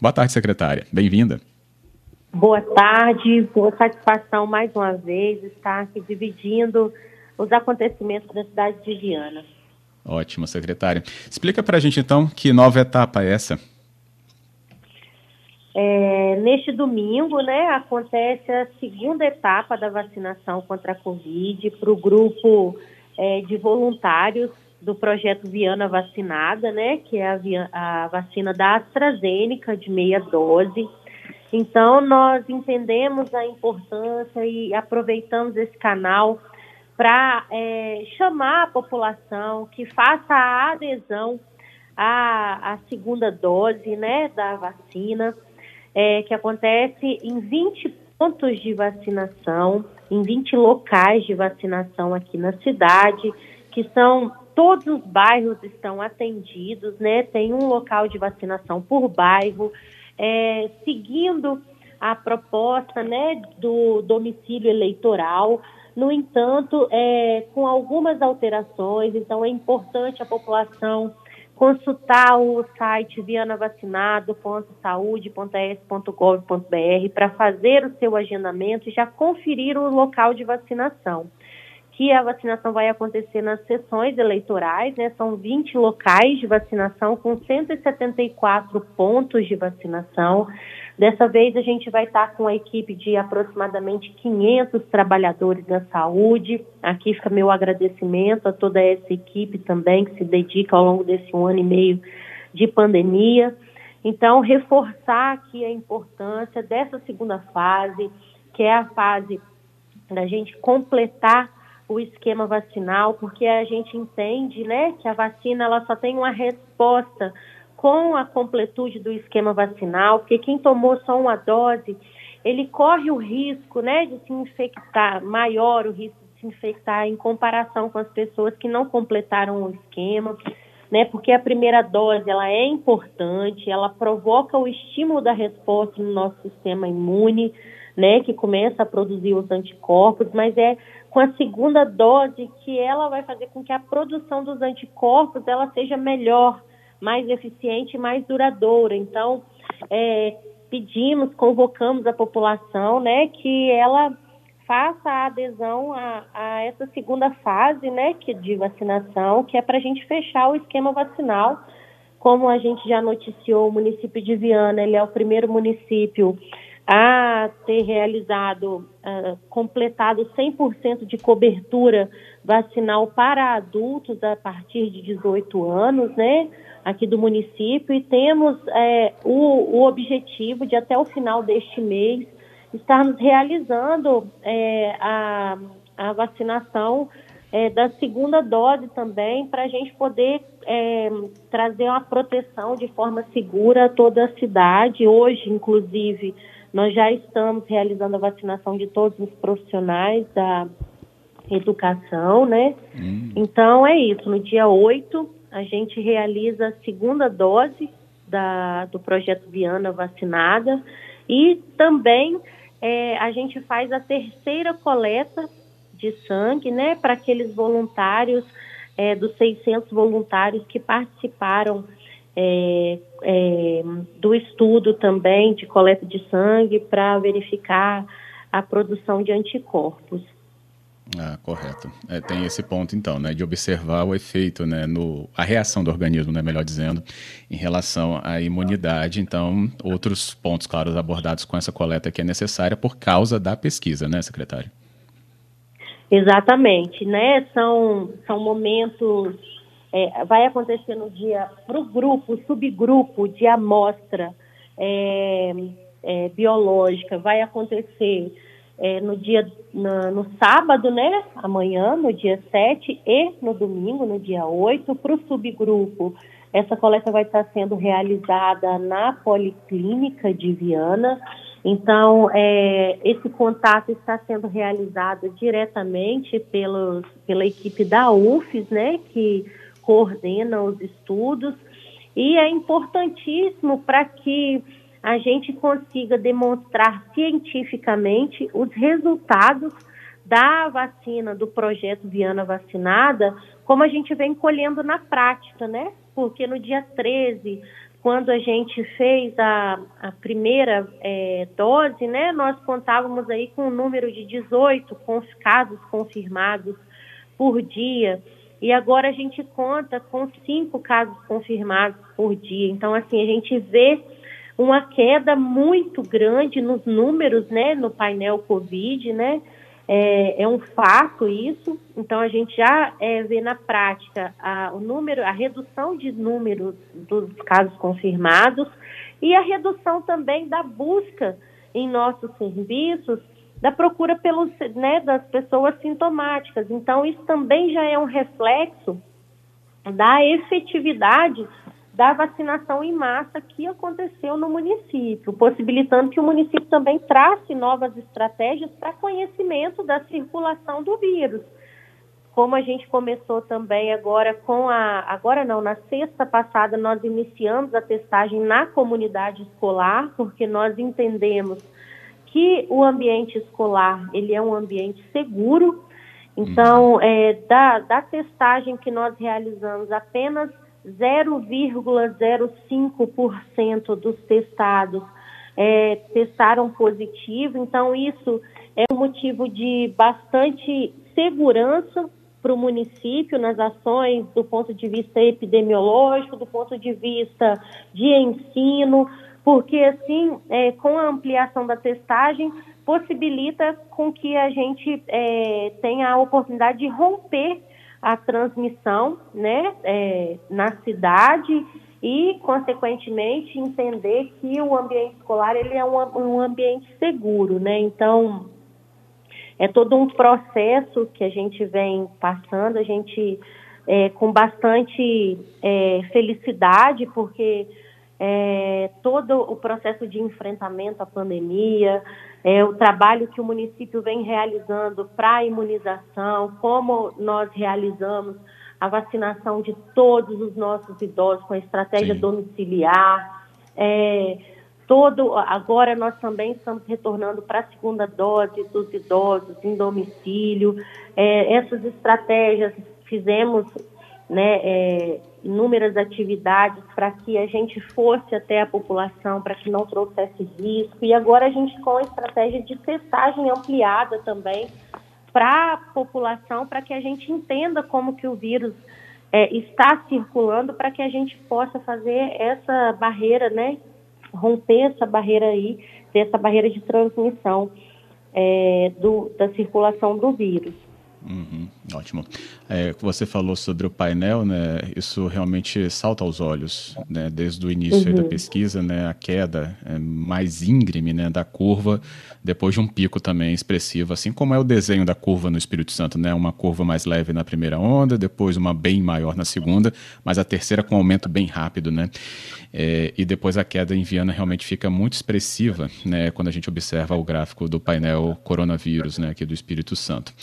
Boa tarde, secretária. Bem-vinda. Boa tarde, boa satisfação mais uma vez estar aqui dividindo os acontecimentos da cidade de Viana. Ótimo, secretária. Explica para a gente então que nova etapa é essa? É, neste domingo, né, acontece a segunda etapa da vacinação contra a Covid para o grupo é, de voluntários do projeto Viana Vacinada, né, que é a, a vacina da AstraZeneca de meia dose. Então, nós entendemos a importância e aproveitamos esse canal para é, chamar a população que faça a adesão à, à segunda dose né, da vacina é, que acontece em 20 pontos de vacinação, em 20 locais de vacinação aqui na cidade, que são todos os bairros estão atendidos, né? Tem um local de vacinação por bairro, é, seguindo a proposta, né, do domicílio eleitoral. No entanto, é, com algumas alterações, então é importante a população consultar o site vianavacinado.saude.es.gov.br para fazer o seu agendamento e já conferir o local de vacinação. Que a vacinação vai acontecer nas sessões eleitorais, né? São 20 locais de vacinação com 174 pontos de vacinação. Dessa vez a gente vai estar com a equipe de aproximadamente 500 trabalhadores da saúde. Aqui fica meu agradecimento a toda essa equipe também que se dedica ao longo desse um ano e meio de pandemia. Então, reforçar aqui a importância dessa segunda fase, que é a fase da gente completar o esquema vacinal, porque a gente entende, né, que a vacina ela só tem uma resposta com a completude do esquema vacinal, porque quem tomou só uma dose, ele corre o risco, né, de se infectar, maior o risco de se infectar em comparação com as pessoas que não completaram o esquema, né, porque a primeira dose, ela é importante, ela provoca o estímulo da resposta no nosso sistema imune, né, que começa a produzir os anticorpos, mas é com a segunda dose que ela vai fazer com que a produção dos anticorpos ela seja melhor, mais eficiente e mais duradoura. Então, é, pedimos, convocamos a população, né, que ela faça a adesão a, a, essa segunda fase, né, que de vacinação, que é para a gente fechar o esquema vacinal. Como a gente já noticiou, o município de Viana, ele é o primeiro município a ter realizado, uh, completado 100% de cobertura vacinal para adultos a partir de 18 anos, né? aqui do município e temos é, o, o, objetivo de até o final deste mês estarmos realizando é, a, a, vacinação é, da segunda dose também para a gente poder é, trazer uma proteção de forma segura a toda a cidade. Hoje, inclusive, nós já estamos realizando a vacinação de todos os profissionais da educação, né? Hum. Então é isso. No dia 8 a gente realiza a segunda dose da, do projeto Viana Vacinada e também é, a gente faz a terceira coleta de sangue, né, para aqueles voluntários, é, dos 600 voluntários que participaram é, é, do estudo também de coleta de sangue para verificar a produção de anticorpos. Ah, correto. É, tem esse ponto, então, né, de observar o efeito, né, no, a reação do organismo, né, melhor dizendo, em relação à imunidade. Então, outros pontos, claros, abordados com essa coleta que é necessária por causa da pesquisa, né, secretário? Exatamente, né? São, são momentos. É, vai acontecer no dia para o grupo, subgrupo de amostra é, é, biológica, vai acontecer é, no dia no, no, sábado, né? Amanhã, no dia 7 e no domingo, no dia 8, para o subgrupo. Essa coleta vai estar sendo realizada na Policlínica de Viana. Então, é, esse contato está sendo realizado diretamente pelos, pela equipe da UFES, né, que coordena os estudos, e é importantíssimo para que a gente consiga demonstrar cientificamente os resultados da vacina, do projeto Viana Vacinada, como a gente vem colhendo na prática, né? Porque no dia 13, quando a gente fez a, a primeira é, dose, né, nós contávamos aí com um número de 18 casos confirmados por dia. E agora a gente conta com cinco casos confirmados por dia. Então, assim, a gente vê uma queda muito grande nos números, né, no painel Covid, né? É, é um fato isso. Então a gente já é, vê na prática a, o número, a redução de números dos casos confirmados e a redução também da busca em nossos serviços da procura pelos, né, das pessoas sintomáticas. Então isso também já é um reflexo da efetividade da vacinação em massa que aconteceu no município, possibilitando que o município também trace novas estratégias para conhecimento da circulação do vírus. Como a gente começou também agora com a. Agora não, na sexta passada nós iniciamos a testagem na comunidade escolar, porque nós entendemos que o ambiente escolar ele é um ambiente seguro. Então, é, da, da testagem que nós realizamos, apenas 0,05% dos testados é, testaram positivo, então isso é um motivo de bastante segurança para o município nas ações do ponto de vista epidemiológico, do ponto de vista de ensino, porque assim, é, com a ampliação da testagem, possibilita com que a gente é, tenha a oportunidade de romper a transmissão né, é, na cidade e, consequentemente, entender que o ambiente escolar ele é um, um ambiente seguro. Né? Então, é todo um processo que a gente vem passando, a gente é, com bastante é, felicidade, porque é, todo o processo de enfrentamento à pandemia, é, o trabalho que o município vem realizando para a imunização, como nós realizamos a vacinação de todos os nossos idosos com a estratégia Sim. domiciliar. É, todo agora nós também estamos retornando para a segunda dose dos idosos em domicílio. É, essas estratégias fizemos né, é, inúmeras atividades para que a gente fosse até a população, para que não trouxesse risco. E agora a gente com a estratégia de testagem ampliada também para a população, para que a gente entenda como que o vírus é, está circulando, para que a gente possa fazer essa barreira, né, romper essa barreira aí, essa barreira de transmissão é, do, da circulação do vírus. Uhum, ótimo. É, você falou sobre o painel, né? Isso realmente salta aos olhos, né? Desde o início uhum. da pesquisa, né? A queda é mais íngreme, né? Da curva, depois de um pico também expressivo, assim como é o desenho da curva no Espírito Santo, né? Uma curva mais leve na primeira onda, depois uma bem maior na segunda, mas a terceira com um aumento bem rápido, né? É, e depois a queda em Viana realmente fica muito expressiva, né? Quando a gente observa o gráfico do painel coronavírus, né? Aqui do Espírito Santo.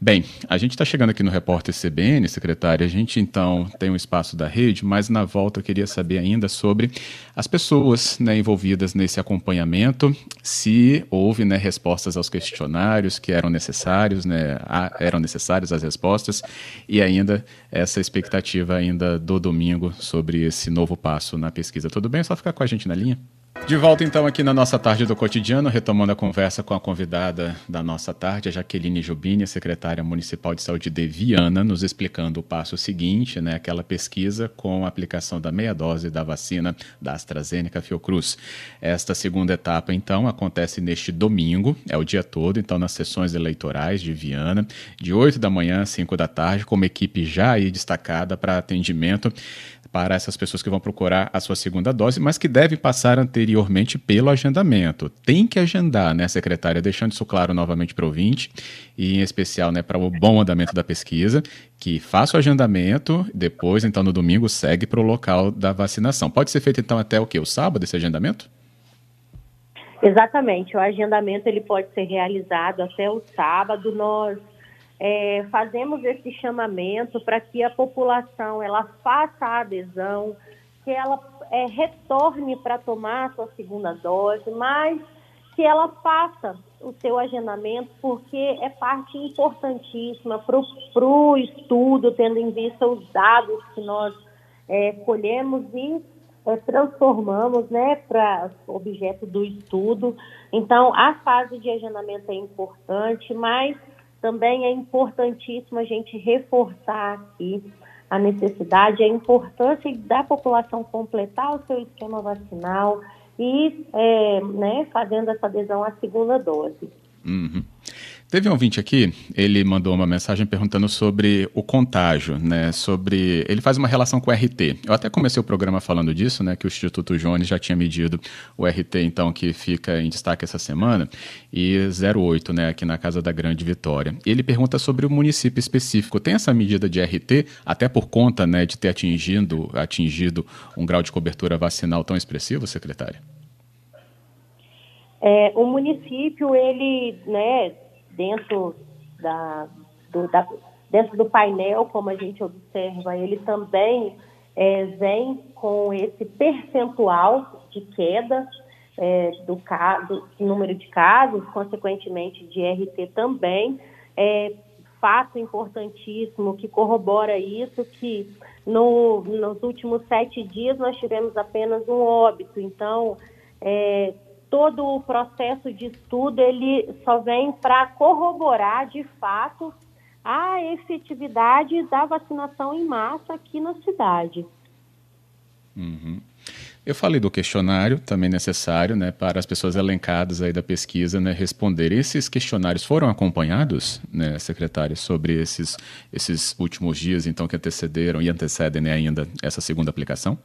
Bem, a gente está chegando aqui no repórter CBN, secretária. A gente então tem um espaço da rede, mas na volta eu queria saber ainda sobre as pessoas né, envolvidas nesse acompanhamento, se houve né, respostas aos questionários que eram necessários, né, eram necessárias as respostas, e ainda essa expectativa ainda do domingo sobre esse novo passo na pesquisa. Tudo bem? É só ficar com a gente na linha. De volta então aqui na nossa tarde do cotidiano, retomando a conversa com a convidada da nossa tarde, a Jaqueline Jubini, secretária municipal de saúde de Viana, nos explicando o passo seguinte, né, aquela pesquisa com a aplicação da meia dose da vacina da AstraZeneca Fiocruz. Esta segunda etapa então acontece neste domingo, é o dia todo, então nas sessões eleitorais de Viana, de 8 da manhã às 5 da tarde, com uma equipe já aí destacada para atendimento para essas pessoas que vão procurar a sua segunda dose, mas que devem passar anteriormente pelo agendamento. Tem que agendar, né, secretária? Deixando isso claro novamente para o ouvinte, e em especial né, para o bom andamento da pesquisa, que faça o agendamento, depois, então, no domingo, segue para o local da vacinação. Pode ser feito, então, até o quê? O sábado, esse agendamento? Exatamente. O agendamento ele pode ser realizado até o sábado. Nós é, fazemos esse chamamento para que a população ela faça a adesão, que ela é, retorne para tomar a sua segunda dose, mas que ela faça o seu agendamento, porque é parte importantíssima para o estudo, tendo em vista os dados que nós é, colhemos e é, transformamos né, para objeto do estudo. Então, a fase de agendamento é importante, mas também é importantíssimo a gente reforçar aqui a necessidade, a importância da população completar o seu esquema vacinal e é, né, fazendo essa adesão à segunda dose. Uhum. Teve um ouvinte aqui, ele mandou uma mensagem perguntando sobre o contágio, né? Sobre. Ele faz uma relação com o RT. Eu até comecei o programa falando disso, né? Que o Instituto Jones já tinha medido o RT, então, que fica em destaque essa semana, e 0,8, né? Aqui na Casa da Grande Vitória. Ele pergunta sobre o município específico. Tem essa medida de RT, até por conta, né, de ter atingido, atingido um grau de cobertura vacinal tão expressivo, secretária? É, o município, ele, né, dentro da, do, da, dentro do painel, como a gente observa, ele também é, vem com esse percentual de queda é, do, do, número de casos, consequentemente de RT também. É, fato importantíssimo que corrobora isso, que no, nos últimos sete dias nós tivemos apenas um óbito. Então, é, todo o processo de estudo ele só vem para corroborar de fato a efetividade da vacinação em massa aqui na cidade. Uhum. Eu falei do questionário, também necessário, né, para as pessoas elencadas aí da pesquisa, né, responder. Esses questionários foram acompanhados, né, secretário, sobre esses, esses últimos dias, então, que antecederam e antecedem né, ainda essa segunda aplicação?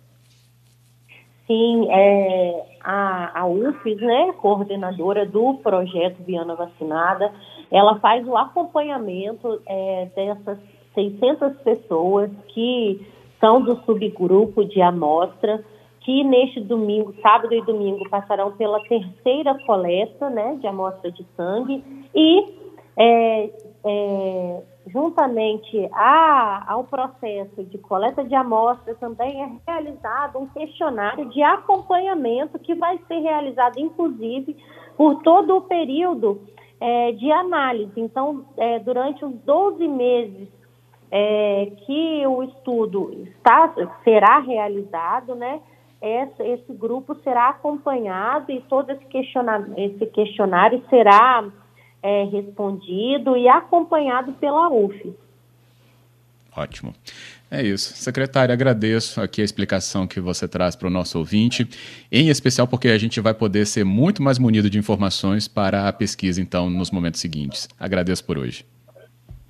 Sim, é, a, a UFES, né, coordenadora do projeto Viana Vacinada, ela faz o acompanhamento é, dessas 600 pessoas que são do subgrupo de amostra, que neste domingo, sábado e domingo, passarão pela terceira coleta né, de amostra de sangue e é, é, juntamente a, ao processo de coleta de amostras, também é realizado um questionário de acompanhamento que vai ser realizado, inclusive, por todo o período é, de análise. Então, é, durante os 12 meses é, que o estudo está, será realizado, né? Esse, esse grupo será acompanhado e todo esse questionário, esse questionário será é, respondido e acompanhado pela UF. Ótimo. É isso. Secretária, agradeço aqui a explicação que você traz para o nosso ouvinte, em especial porque a gente vai poder ser muito mais munido de informações para a pesquisa, então, nos momentos seguintes. Agradeço por hoje.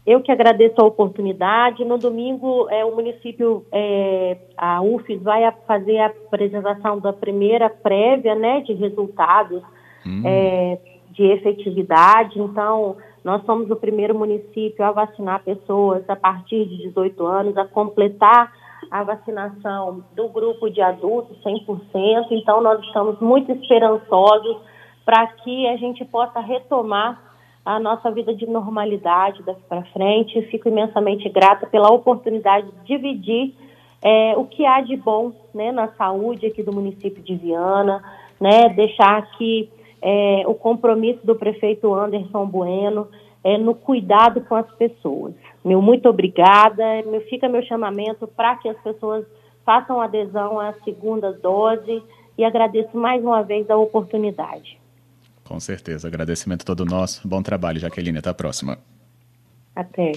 Eu que agradeço a oportunidade. No domingo, é, o município, é, a UFES, vai fazer a apresentação da primeira prévia né, de resultados hum. é, de efetividade. Então, nós somos o primeiro município a vacinar pessoas a partir de 18 anos, a completar a vacinação do grupo de adultos 100%. Então, nós estamos muito esperançosos para que a gente possa retomar a nossa vida de normalidade daqui para frente. Fico imensamente grata pela oportunidade de dividir é, o que há de bom né, na saúde aqui do município de Viana, né, deixar aqui é, o compromisso do prefeito Anderson Bueno é, no cuidado com as pessoas. Meu muito obrigada, meu, fica meu chamamento para que as pessoas façam adesão à segunda dose e agradeço mais uma vez a oportunidade. Com certeza, agradecimento todo nosso. Bom trabalho, Jaqueline. Até a próxima. Até.